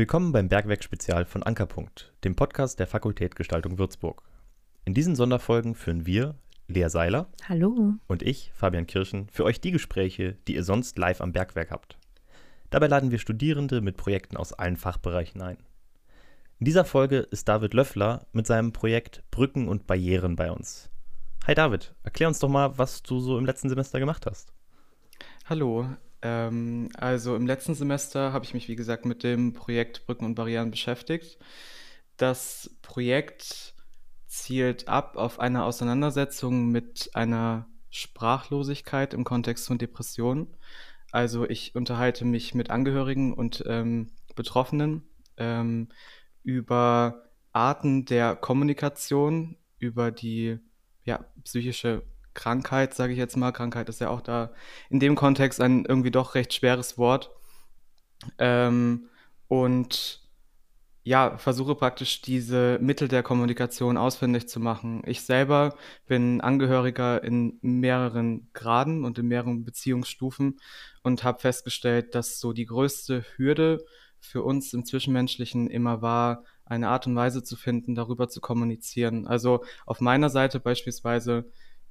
Willkommen beim Bergwerk-Spezial von Ankerpunkt, dem Podcast der Fakultät Gestaltung Würzburg. In diesen Sonderfolgen führen wir, Lea Seiler Hallo. und ich, Fabian Kirchen, für euch die Gespräche, die ihr sonst live am Bergwerk habt. Dabei laden wir Studierende mit Projekten aus allen Fachbereichen ein. In dieser Folge ist David Löffler mit seinem Projekt Brücken und Barrieren bei uns. Hi David, erklär uns doch mal, was du so im letzten Semester gemacht hast. Hallo. Ähm, also im letzten Semester habe ich mich, wie gesagt, mit dem Projekt Brücken und Barrieren beschäftigt. Das Projekt zielt ab auf eine Auseinandersetzung mit einer Sprachlosigkeit im Kontext von Depressionen. Also ich unterhalte mich mit Angehörigen und ähm, Betroffenen ähm, über Arten der Kommunikation, über die ja, psychische Krankheit, sage ich jetzt mal. Krankheit ist ja auch da in dem Kontext ein irgendwie doch recht schweres Wort. Ähm, und ja, versuche praktisch diese Mittel der Kommunikation ausfindig zu machen. Ich selber bin Angehöriger in mehreren Graden und in mehreren Beziehungsstufen und habe festgestellt, dass so die größte Hürde für uns im Zwischenmenschlichen immer war, eine Art und Weise zu finden, darüber zu kommunizieren. Also auf meiner Seite beispielsweise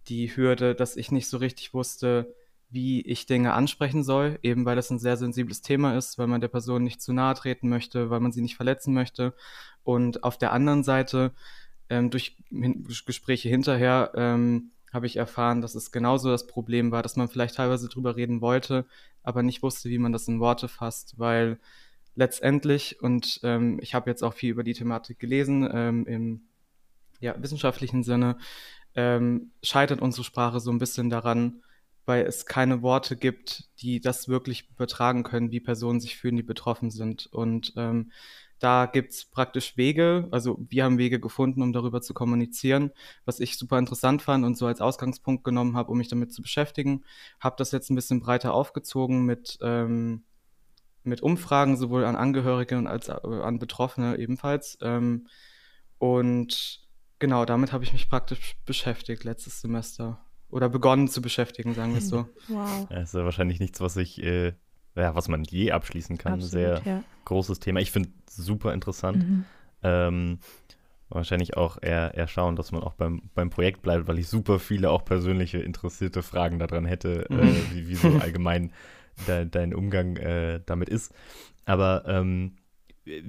die Hürde, dass ich nicht so richtig wusste, wie ich Dinge ansprechen soll, eben weil das ein sehr sensibles Thema ist, weil man der Person nicht zu nahe treten möchte, weil man sie nicht verletzen möchte. Und auf der anderen Seite, ähm, durch hin Gespräche hinterher, ähm, habe ich erfahren, dass es genauso das Problem war, dass man vielleicht teilweise drüber reden wollte, aber nicht wusste, wie man das in Worte fasst, weil letztendlich, und ähm, ich habe jetzt auch viel über die Thematik gelesen, ähm, im ja, wissenschaftlichen Sinne, ähm, scheitert unsere Sprache so ein bisschen daran, weil es keine Worte gibt, die das wirklich übertragen können, wie Personen sich fühlen, die betroffen sind. Und ähm, da gibt es praktisch Wege, also wir haben Wege gefunden, um darüber zu kommunizieren, was ich super interessant fand und so als Ausgangspunkt genommen habe, um mich damit zu beschäftigen. Habe das jetzt ein bisschen breiter aufgezogen mit, ähm, mit Umfragen, sowohl an Angehörige als äh, an Betroffene ebenfalls. Ähm, und genau, damit habe ich mich praktisch beschäftigt letztes Semester. Oder begonnen zu beschäftigen, sagen wir es so. Wow. Ja, ist ja wahrscheinlich nichts, was ich, äh, ja, was man je abschließen kann. Absolut, Sehr ja. großes Thema. Ich finde super interessant. Mhm. Ähm, wahrscheinlich auch eher, eher schauen, dass man auch beim, beim Projekt bleibt, weil ich super viele auch persönliche interessierte Fragen daran hätte, äh, Mhm. wie, wie so allgemein de, dein Umgang äh, damit ist. Aber ähm, äh,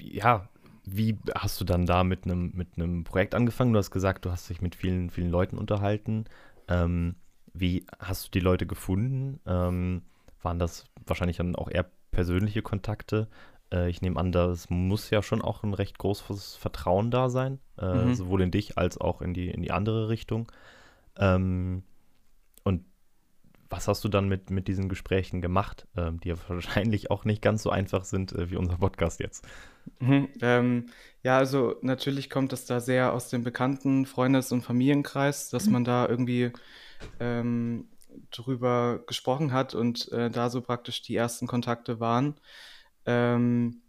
ja, wie hast du dann da mit einem mit einem Projekt angefangen? Du hast gesagt, du hast dich mit vielen, vielen Leuten unterhalten. Ähm, wie hast du die Leute gefunden? Ähm, waren das wahrscheinlich dann auch eher persönliche Kontakte? Äh, ich nehme an, das muss ja schon auch ein recht großes Vertrauen da sein, äh, Mhm. sowohl in dich als auch in die, in die andere Richtung. Ähm, was hast du dann mit, mit diesen Gesprächen gemacht, ähm, die ja wahrscheinlich auch nicht ganz so einfach sind äh, wie unser Podcast jetzt? Mhm, ähm, ja, also natürlich kommt es da sehr aus dem bekannten Freundes- und Familienkreis, dass man da irgendwie ähm, drüber gesprochen hat und äh, da so praktisch die ersten Kontakte waren. Ähm,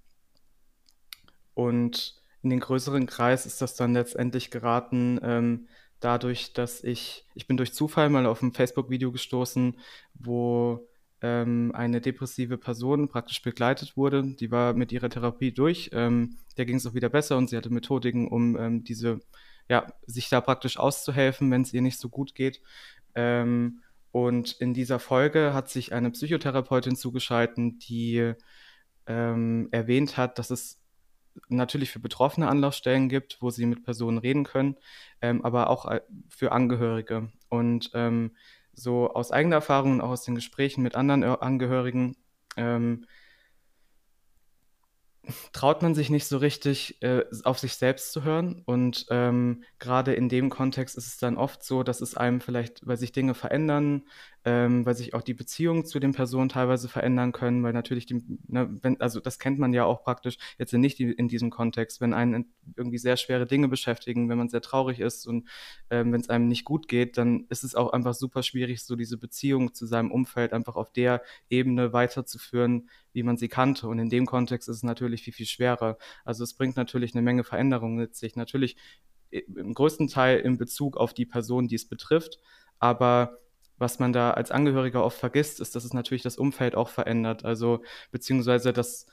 und in den größeren Kreis ist das dann letztendlich geraten, ähm, dadurch, dass ich, ich bin durch Zufall mal auf ein Facebook-Video gestoßen, wo ähm, eine depressive Person praktisch begleitet wurde. Die war mit ihrer Therapie durch. Ähm, der ging es auch wieder besser und sie hatte Methodiken, um ähm, diese, ja, sich da praktisch auszuhelfen, wenn es ihr nicht so gut geht. Ähm, und in dieser Folge hat sich eine Psychotherapeutin zugeschalten, die ähm, erwähnt hat, dass es natürlich für Betroffene Anlaufstellen gibt, wo sie mit Personen reden können, ähm, aber auch äh, für Angehörige. Und ähm, so aus eigener Erfahrung und auch aus den Gesprächen mit anderen Ö- Angehörigen ähm, traut man sich nicht so richtig äh, auf sich selbst zu hören. Und ähm, gerade in dem Kontext ist es dann oft so, dass es einem vielleicht, weil sich Dinge verändern, ähm, weil sich auch die Beziehungen zu den Personen teilweise verändern können, weil natürlich die, ne, wenn, also das kennt man ja auch praktisch jetzt nicht in diesem Kontext, wenn einen irgendwie sehr schwere Dinge beschäftigen, wenn man sehr traurig ist und ähm, wenn es einem nicht gut geht, dann ist es auch einfach super schwierig, so diese Beziehung zu seinem Umfeld einfach auf der Ebene weiterzuführen, wie man sie kannte. Und in dem Kontext ist es natürlich viel, viel schwerer. Also es bringt natürlich eine Menge Veränderungen mit sich. Natürlich i- im größten Teil in Bezug auf die Person, die es betrifft, aber was man da als Angehöriger oft vergisst, ist, dass es natürlich das Umfeld auch verändert. Also beziehungsweise, dass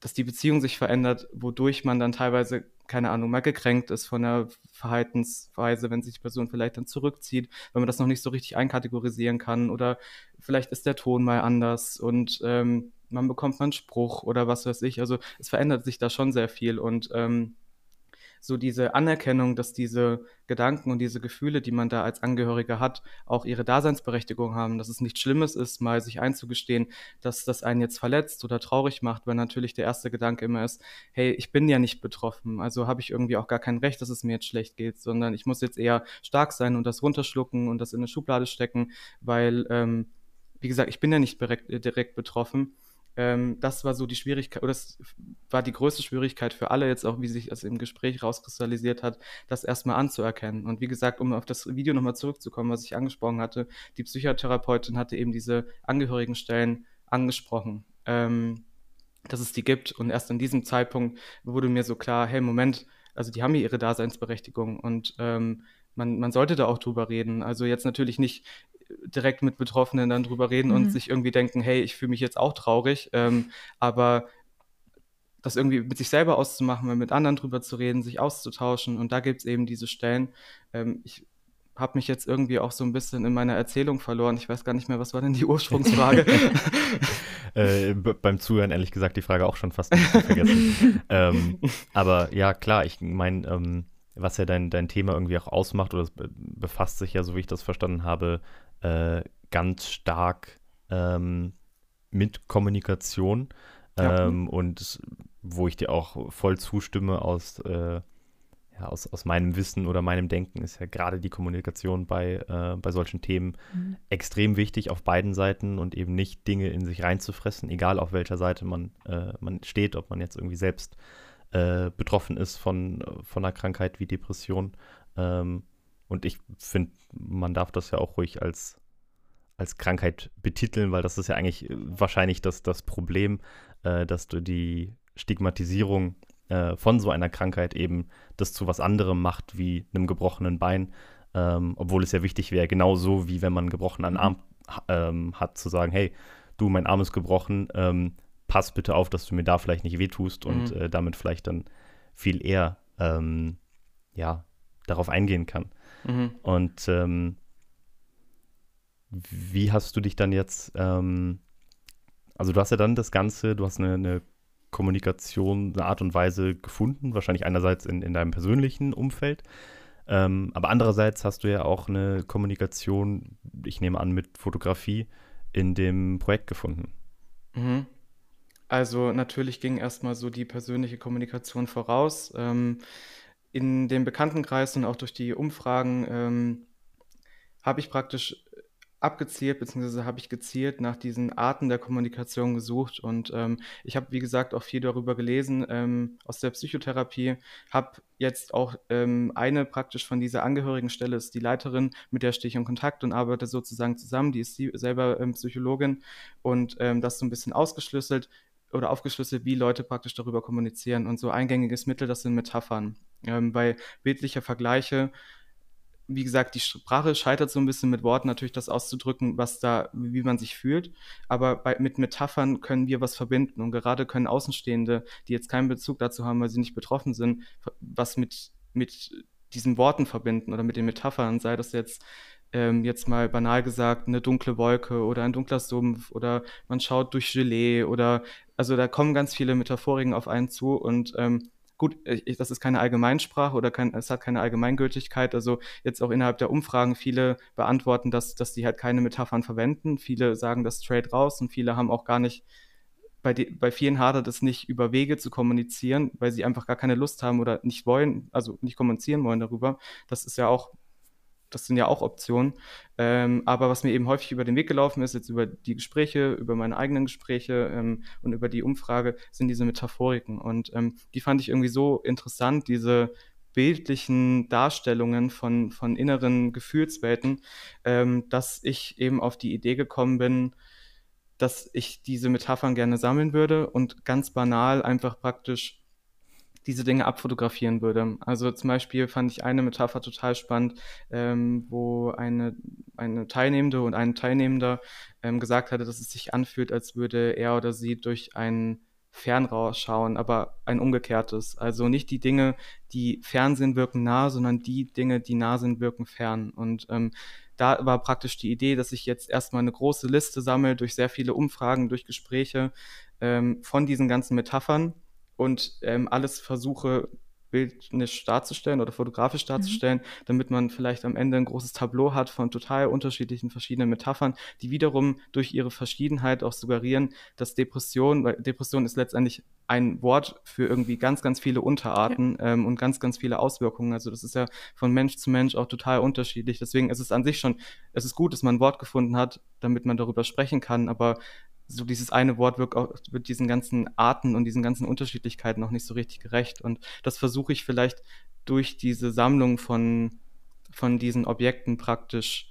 dass die Beziehung sich verändert, wodurch man dann teilweise, keine Ahnung, mal gekränkt ist von der Verhaltensweise, wenn sich die Person vielleicht dann zurückzieht, wenn man das noch nicht so richtig einkategorisieren kann oder vielleicht ist der Ton mal anders und ähm, man bekommt mal einen Spruch oder was weiß ich. Also es verändert sich da schon sehr viel und ähm, so diese Anerkennung, dass diese Gedanken und diese Gefühle, die man da als Angehöriger hat, auch ihre Daseinsberechtigung haben, dass es nichts Schlimmes ist, mal sich einzugestehen, dass das einen jetzt verletzt oder traurig macht, weil natürlich der erste Gedanke immer ist, hey, ich bin ja nicht betroffen, also habe ich irgendwie auch gar kein Recht, dass es mir jetzt schlecht geht, sondern ich muss jetzt eher stark sein und das runterschlucken und das in eine Schublade stecken, weil, ähm, wie gesagt, ich bin ja nicht direkt, direkt betroffen ähm, das war so die Schwierigkeit, oder das war die größte Schwierigkeit für alle jetzt auch, wie sich das im Gespräch rauskristallisiert hat, das erstmal anzuerkennen. Und wie gesagt, um auf das Video nochmal zurückzukommen, was ich angesprochen hatte, die Psychotherapeutin hatte eben diese Angehörigenstellen angesprochen. Ähm, dass es die gibt. Und erst an diesem Zeitpunkt wurde mir so klar, hey, Moment, also die haben hier ihre Daseinsberechtigung und ähm, man, man sollte da auch drüber reden. Also jetzt natürlich nicht direkt mit Betroffenen dann drüber reden mhm. und sich irgendwie denken, hey, ich fühle mich jetzt auch traurig, ähm, aber das irgendwie mit sich selber auszumachen, mit anderen drüber zu reden, sich auszutauschen und da gibt es eben diese Stellen. Ähm, ich habe mich jetzt irgendwie auch so ein bisschen in meiner Erzählung verloren. Ich weiß gar nicht mehr, was war denn die Ursprungsfrage? äh, beim Zuhören ehrlich gesagt die Frage auch schon fast nicht vergessen. ähm, aber ja, klar, ich meine, ähm, was ja dein, dein Thema irgendwie auch ausmacht, oder befasst sich ja, so wie ich das verstanden habe, äh, ganz stark ähm, mit Kommunikation ja. ähm, und wo ich dir auch voll zustimme aus, äh, ja, aus, aus meinem Wissen oder meinem Denken ist ja gerade die Kommunikation bei, äh, bei solchen Themen mhm. extrem wichtig auf beiden Seiten und eben nicht Dinge in sich reinzufressen, egal auf welcher Seite man, äh, man steht, ob man jetzt irgendwie selbst äh, betroffen ist von, von einer Krankheit wie Depression. Ähm, und ich finde, man darf das ja auch ruhig als, als Krankheit betiteln, weil das ist ja eigentlich äh, wahrscheinlich das, das Problem, äh, dass du die Stigmatisierung äh, von so einer Krankheit eben das zu was anderem macht wie einem gebrochenen Bein, ähm, obwohl es ja wichtig wäre, genauso wie wenn man einen gebrochenen mhm. Arm ähm, hat, zu sagen, hey, du, mein Arm ist gebrochen, ähm, pass bitte auf, dass du mir da vielleicht nicht wehtust und mhm. äh, damit vielleicht dann viel eher ähm, ja, darauf eingehen kann. Mhm. Und ähm, wie hast du dich dann jetzt, ähm, also du hast ja dann das Ganze, du hast eine, eine, Kommunikation, eine Art und Weise gefunden, wahrscheinlich einerseits in, in deinem persönlichen Umfeld, ähm, aber andererseits hast du ja auch eine Kommunikation, ich nehme an, mit Fotografie in dem Projekt gefunden. Mhm. Also natürlich ging erstmal so die persönliche Kommunikation voraus. Ähm, in dem Bekanntenkreis und auch durch die Umfragen ähm, habe ich praktisch abgezielt, beziehungsweise habe ich gezielt nach diesen Arten der Kommunikation gesucht. Und ähm, ich habe, wie gesagt, auch viel darüber gelesen ähm, aus der Psychotherapie, habe jetzt auch ähm, eine praktisch von dieser Angehörigenstelle, ist die Leiterin, mit der stehe ich in Kontakt und arbeite sozusagen zusammen. Die ist sie selber ähm, Psychologin und ähm, das so ein bisschen ausgeschlüsselt oder aufgeschlüsselt, wie Leute praktisch darüber kommunizieren. Und so eingängiges Mittel, das sind Metaphern. Ähm, bei bildlicher Vergleiche wie gesagt, die Sprache scheitert so ein bisschen mit Worten natürlich das auszudrücken, was da, wie man sich fühlt. Aber bei, mit Metaphern können wir was verbinden. Und gerade können Außenstehende, die jetzt keinen Bezug dazu haben, weil sie nicht betroffen sind, was mit, mit diesen Worten verbinden oder mit den Metaphern, sei das jetzt ähm, jetzt mal banal gesagt eine dunkle Wolke oder ein dunkler Sumpf oder man schaut durch Gelee oder also da kommen ganz viele Metaphoriken auf einen zu und ähm, Gut, ich, das ist keine Allgemeinsprache oder kein, es hat keine Allgemeingültigkeit. Also jetzt auch innerhalb der Umfragen viele beantworten, dass, dass die halt keine Metaphern verwenden. Viele sagen das straight raus und viele haben auch gar nicht, bei, die, bei vielen hadert es nicht, über Wege zu kommunizieren, weil sie einfach gar keine Lust haben oder nicht wollen, also nicht kommunizieren wollen darüber. Das ist ja auch das sind ja auch Optionen. Ähm, aber was mir eben häufig über den Weg gelaufen ist, jetzt über die Gespräche, über meine eigenen Gespräche ähm, und über die Umfrage, sind diese Metaphoriken. Und ähm, die fand ich irgendwie so interessant, diese bildlichen Darstellungen von, von inneren Gefühlswelten, ähm, dass ich eben auf die Idee gekommen bin, dass ich diese Metaphern gerne sammeln würde und ganz banal einfach praktisch diese Dinge abfotografieren würde. Also zum Beispiel fand ich eine Metapher total spannend, ähm, wo eine, eine Teilnehmende und ein Teilnehmender ähm, gesagt hatte, dass es sich anfühlt, als würde er oder sie durch ein Fernrohr schauen, aber ein umgekehrtes. Also nicht die Dinge, die fern sind, wirken nah, sondern die Dinge, die nah sind, wirken fern. Und ähm, da war praktisch die Idee, dass ich jetzt erstmal eine große Liste sammle durch sehr viele Umfragen, durch Gespräche ähm, von diesen ganzen Metaphern und ähm, alles versuche bildnisch darzustellen oder fotografisch mhm. darzustellen, mhm. damit man vielleicht am Ende ein großes Tableau hat von total unterschiedlichen verschiedenen Metaphern, die wiederum durch ihre Verschiedenheit auch suggerieren, dass Depression, weil Depression ist letztendlich ein Wort für irgendwie ganz, ganz viele Unterarten ja. ähm, und ganz, ganz viele Auswirkungen. Also das ist ja von Mensch zu Mensch auch total unterschiedlich. Deswegen ist es an sich schon, es ist gut, dass man ein Wort gefunden hat, damit man darüber sprechen kann, aber so dieses eine Wort wird, auch, wird diesen ganzen Arten und diesen ganzen Unterschiedlichkeiten noch nicht so richtig gerecht. Und das versuche ich vielleicht durch diese Sammlung von, von diesen Objekten praktisch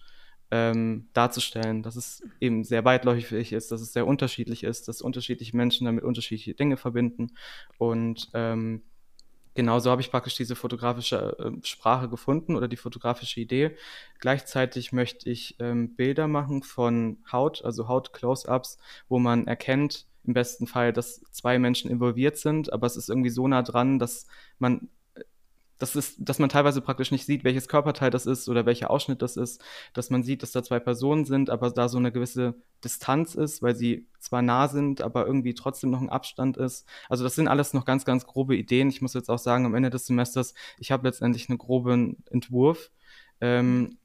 ähm, darzustellen, dass es eben sehr weitläufig ist, dass es sehr unterschiedlich ist, dass unterschiedliche Menschen damit unterschiedliche Dinge verbinden. Und ähm, Genau so habe ich praktisch diese fotografische äh, Sprache gefunden oder die fotografische Idee. Gleichzeitig möchte ich ähm, Bilder machen von Haut, also Haut-Close-ups, wo man erkennt, im besten Fall, dass zwei Menschen involviert sind, aber es ist irgendwie so nah dran, dass man das ist, dass man teilweise praktisch nicht sieht, welches Körperteil das ist oder welcher Ausschnitt das ist, dass man sieht, dass da zwei Personen sind, aber da so eine gewisse Distanz ist, weil sie zwar nah sind, aber irgendwie trotzdem noch ein Abstand ist. Also das sind alles noch ganz, ganz grobe Ideen. Ich muss jetzt auch sagen, am Ende des Semesters, ich habe letztendlich einen groben Entwurf ähm,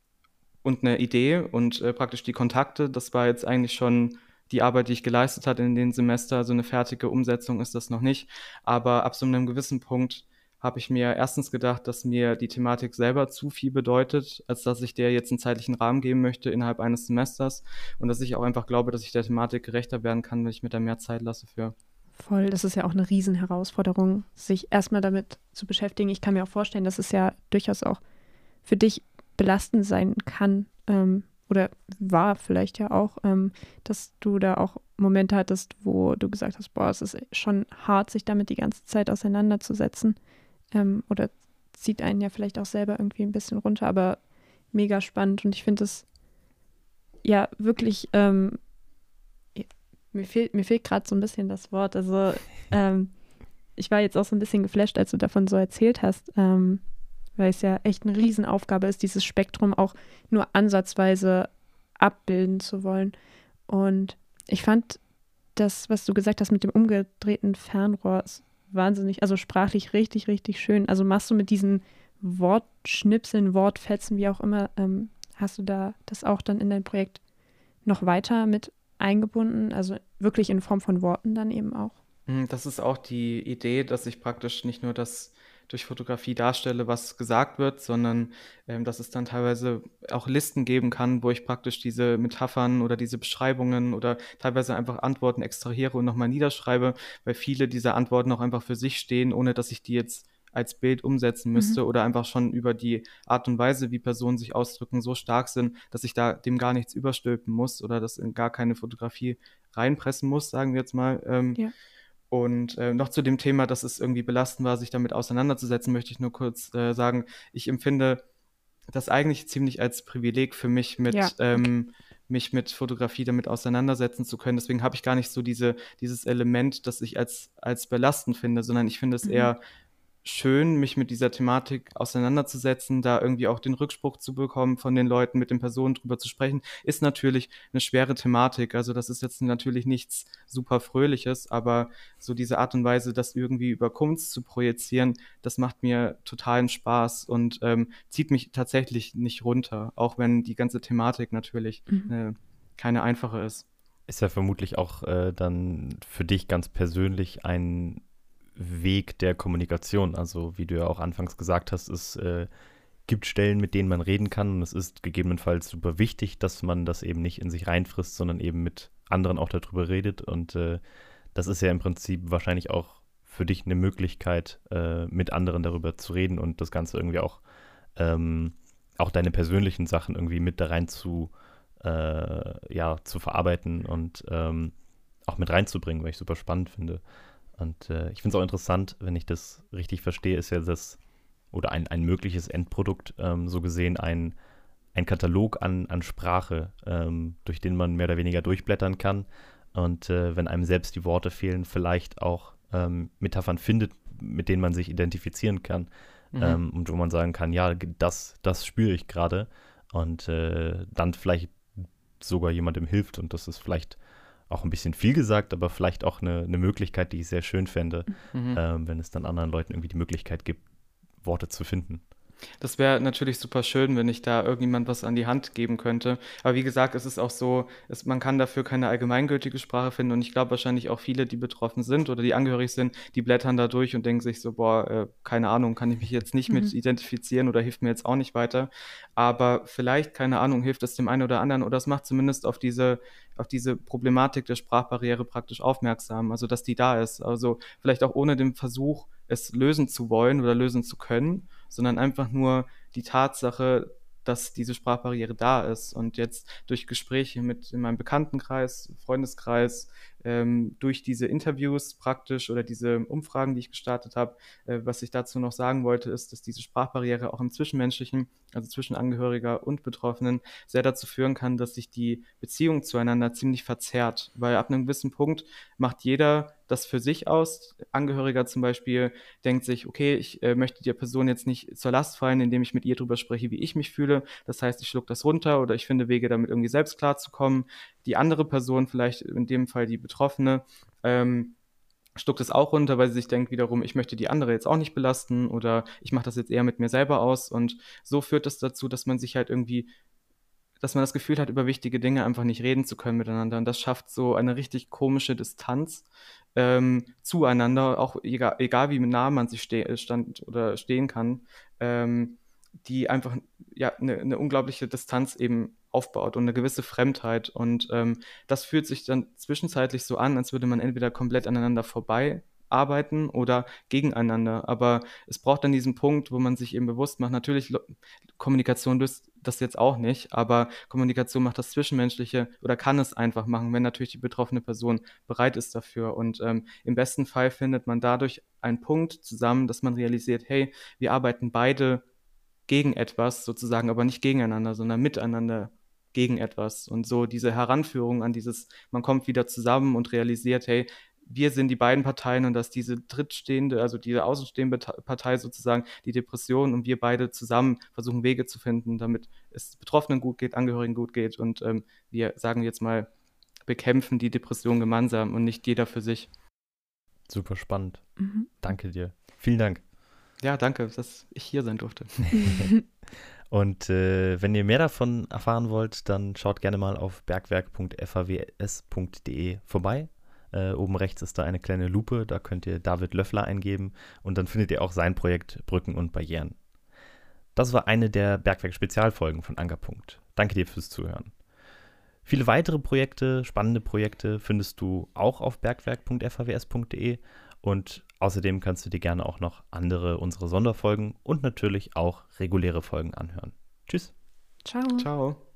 und eine Idee und äh, praktisch die Kontakte. Das war jetzt eigentlich schon die Arbeit, die ich geleistet habe in den Semester. Also eine fertige Umsetzung ist das noch nicht. Aber ab so einem gewissen Punkt habe ich mir erstens gedacht, dass mir die Thematik selber zu viel bedeutet, als dass ich der jetzt einen zeitlichen Rahmen geben möchte innerhalb eines Semesters und dass ich auch einfach glaube, dass ich der Thematik gerechter werden kann, wenn ich mir da mehr Zeit lasse für. Voll, das ist ja auch eine Riesenherausforderung, sich erstmal damit zu beschäftigen. Ich kann mir auch vorstellen, dass es ja durchaus auch für dich belastend sein kann ähm, oder war vielleicht ja auch, ähm, dass du da auch Momente hattest, wo du gesagt hast, boah, es ist schon hart, sich damit die ganze Zeit auseinanderzusetzen ähm, oder zieht einen ja vielleicht auch selber irgendwie ein bisschen runter, aber mega spannend und ich finde es ja wirklich, ähm, mir fehlt, mir fehlt gerade so ein bisschen das Wort, also ähm, ich war jetzt auch so ein bisschen geflasht, als du davon so erzählt hast, ähm, weil es ja echt eine Riesenaufgabe ist, dieses Spektrum auch nur ansatzweise abbilden zu wollen. Und ich fand das, was du gesagt hast mit dem umgedrehten Fernrohr, wahnsinnig, also sprachlich richtig, richtig schön. Also machst du mit diesen Wortschnipseln, Wortfetzen, wie auch immer, ähm, hast du da das auch dann in dein Projekt noch weiter mit eingebunden? Also wirklich in Form von Worten dann eben auch? Hm, das ist auch die Idee, dass ich praktisch nicht nur das durch Fotografie darstelle, was gesagt wird, sondern ähm, dass es dann teilweise auch Listen geben kann, wo ich praktisch diese Metaphern oder diese Beschreibungen oder teilweise einfach Antworten extrahiere und nochmal niederschreibe, weil viele dieser Antworten auch einfach für sich stehen, ohne dass ich die jetzt als Bild umsetzen mhm. müsste mhm. oder einfach schon über die Art und Weise, wie Personen sich ausdrücken, so stark sind, dass ich da dem gar nichts überstülpen muss oder das in gar keine Fotografie reinpressen muss, sagen wir jetzt mal. Ähm, ja. Und äh, noch zu dem Thema, dass es irgendwie belastend war, sich damit auseinanderzusetzen, möchte ich nur kurz äh, sagen, ich empfinde das eigentlich ziemlich als Privileg für mich, mit, ja, ähm, mich mit Fotografie damit auseinandersetzen zu können. Deswegen habe ich gar nicht so diese, dieses Element, das ich als, als belastend finde, sondern ich finde es mhm. eher schön, mich mit dieser Thematik auseinanderzusetzen, da irgendwie auch den Rückspruch zu bekommen von den Leuten, mit den Personen drüber zu sprechen, ist natürlich eine schwere Thematik. Also das ist jetzt natürlich nichts super Fröhliches, aber so diese Art und Weise, das irgendwie über Kunst zu projizieren, das macht mir totalen Spaß und ähm, zieht mich tatsächlich nicht runter, auch wenn die ganze Thematik natürlich mhm. äh, keine einfache ist. Ist ja vermutlich auch äh, dann für dich ganz persönlich ein Weg der Kommunikation. Also wie du ja auch anfangs gesagt hast, es äh, gibt Stellen, mit denen man reden kann und es ist gegebenenfalls super wichtig, dass man das eben nicht in sich reinfrisst, sondern eben mit anderen auch darüber redet. Und äh, das ist ja im Prinzip wahrscheinlich auch für dich eine Möglichkeit, äh, mit anderen darüber zu reden und das Ganze irgendwie auch, ähm, auch deine persönlichen Sachen irgendwie mit da rein zu, äh, ja, zu verarbeiten und ähm, auch mit reinzubringen, weil ich super spannend finde. Und äh, ich finde es auch interessant, wenn ich das richtig verstehe, ist ja das, oder ein, ein mögliches Endprodukt, ähm, so gesehen ein, ein Katalog an, an Sprache, ähm, durch den man mehr oder weniger durchblättern kann. und äh, wenn einem selbst die Worte fehlen, vielleicht auch ähm, Metaphern findet, mit denen man sich identifizieren kann mhm. ähm, und wo man sagen kann, ja, das, das spüre ich gerade und äh, dann vielleicht sogar jemandem hilft und das ist vielleicht auch ein bisschen viel gesagt, aber vielleicht auch eine, eine Möglichkeit, die ich sehr schön fände, mhm. ähm, wenn es dann anderen Leuten irgendwie die Möglichkeit gibt, Worte zu finden. Das wäre natürlich super schön, wenn ich da irgendjemand was an die Hand geben könnte. Aber wie gesagt, es ist auch so, es, man kann dafür keine allgemeingültige Sprache finden. Und ich glaube wahrscheinlich auch viele, die betroffen sind oder die angehörig sind, die blättern da durch und denken sich so, boah, äh, keine Ahnung, kann ich mich jetzt nicht mhm. mit identifizieren oder hilft mir jetzt auch nicht weiter. Aber vielleicht, keine Ahnung, hilft es dem einen oder anderen oder es macht zumindest auf diese, auf diese Problematik der Sprachbarriere praktisch aufmerksam, also dass die da ist. Also vielleicht auch ohne den Versuch, es lösen zu wollen oder lösen zu können, sondern einfach nur die Tatsache, dass diese Sprachbarriere da ist. Und jetzt durch Gespräche mit in meinem Bekanntenkreis, Freundeskreis, ähm, durch diese Interviews praktisch oder diese Umfragen, die ich gestartet habe, äh, was ich dazu noch sagen wollte, ist, dass diese Sprachbarriere auch im Zwischenmenschlichen, also zwischen Angehöriger und Betroffenen, sehr dazu führen kann, dass sich die Beziehung zueinander ziemlich verzerrt. Weil ab einem gewissen Punkt macht jeder das für sich aus. Angehöriger zum Beispiel denkt sich, okay, ich äh, möchte der Person jetzt nicht zur Last fallen, indem ich mit ihr drüber spreche, wie ich mich fühle. Das heißt, ich schluck das runter oder ich finde Wege, damit irgendwie selbst klarzukommen. Die andere Person, vielleicht in dem Fall die Betroffene, ähm, stuckt es auch runter, weil sie sich denkt wiederum, ich möchte die andere jetzt auch nicht belasten oder ich mache das jetzt eher mit mir selber aus. Und so führt es dazu, dass man sich halt irgendwie dass man das Gefühl hat, über wichtige Dinge einfach nicht reden zu können miteinander. Und das schafft so eine richtig komische Distanz ähm, zueinander, auch egal, egal wie nah man sich ste stand oder stehen kann, ähm, die einfach ja eine, eine unglaubliche Distanz eben aufbaut und eine gewisse Fremdheit. Und ähm, das fühlt sich dann zwischenzeitlich so an, als würde man entweder komplett aneinander vorbei arbeiten oder gegeneinander. Aber es braucht dann diesen Punkt, wo man sich eben bewusst macht, natürlich, Kommunikation löst das jetzt auch nicht, aber Kommunikation macht das Zwischenmenschliche oder kann es einfach machen, wenn natürlich die betroffene Person bereit ist dafür. Und ähm, im besten Fall findet man dadurch einen Punkt zusammen, dass man realisiert, hey, wir arbeiten beide gegen etwas sozusagen, aber nicht gegeneinander, sondern miteinander gegen etwas. Und so diese Heranführung an dieses, man kommt wieder zusammen und realisiert, hey, wir sind die beiden Parteien und dass diese drittstehende, also diese außenstehende Partei sozusagen die Depression und wir beide zusammen versuchen Wege zu finden, damit es Betroffenen gut geht, Angehörigen gut geht und ähm, wir sagen jetzt mal, bekämpfen die Depression gemeinsam und nicht jeder für sich. Super spannend. Mhm. Danke dir. Vielen Dank. Ja, danke, dass ich hier sein durfte. Und äh, wenn ihr mehr davon erfahren wollt, dann schaut gerne mal auf bergwerk.faws.de vorbei. Äh, oben rechts ist da eine kleine Lupe, da könnt ihr David Löffler eingeben und dann findet ihr auch sein Projekt Brücken und Barrieren. Das war eine der Bergwerk-Spezialfolgen von Ankerpunkt. Danke dir fürs Zuhören. Viele weitere Projekte, spannende Projekte findest du auch auf bergwerk.faws.de und außerdem kannst du dir gerne auch noch andere unserer Sonderfolgen und natürlich auch reguläre Folgen anhören. Tschüss. Ciao. Ciao.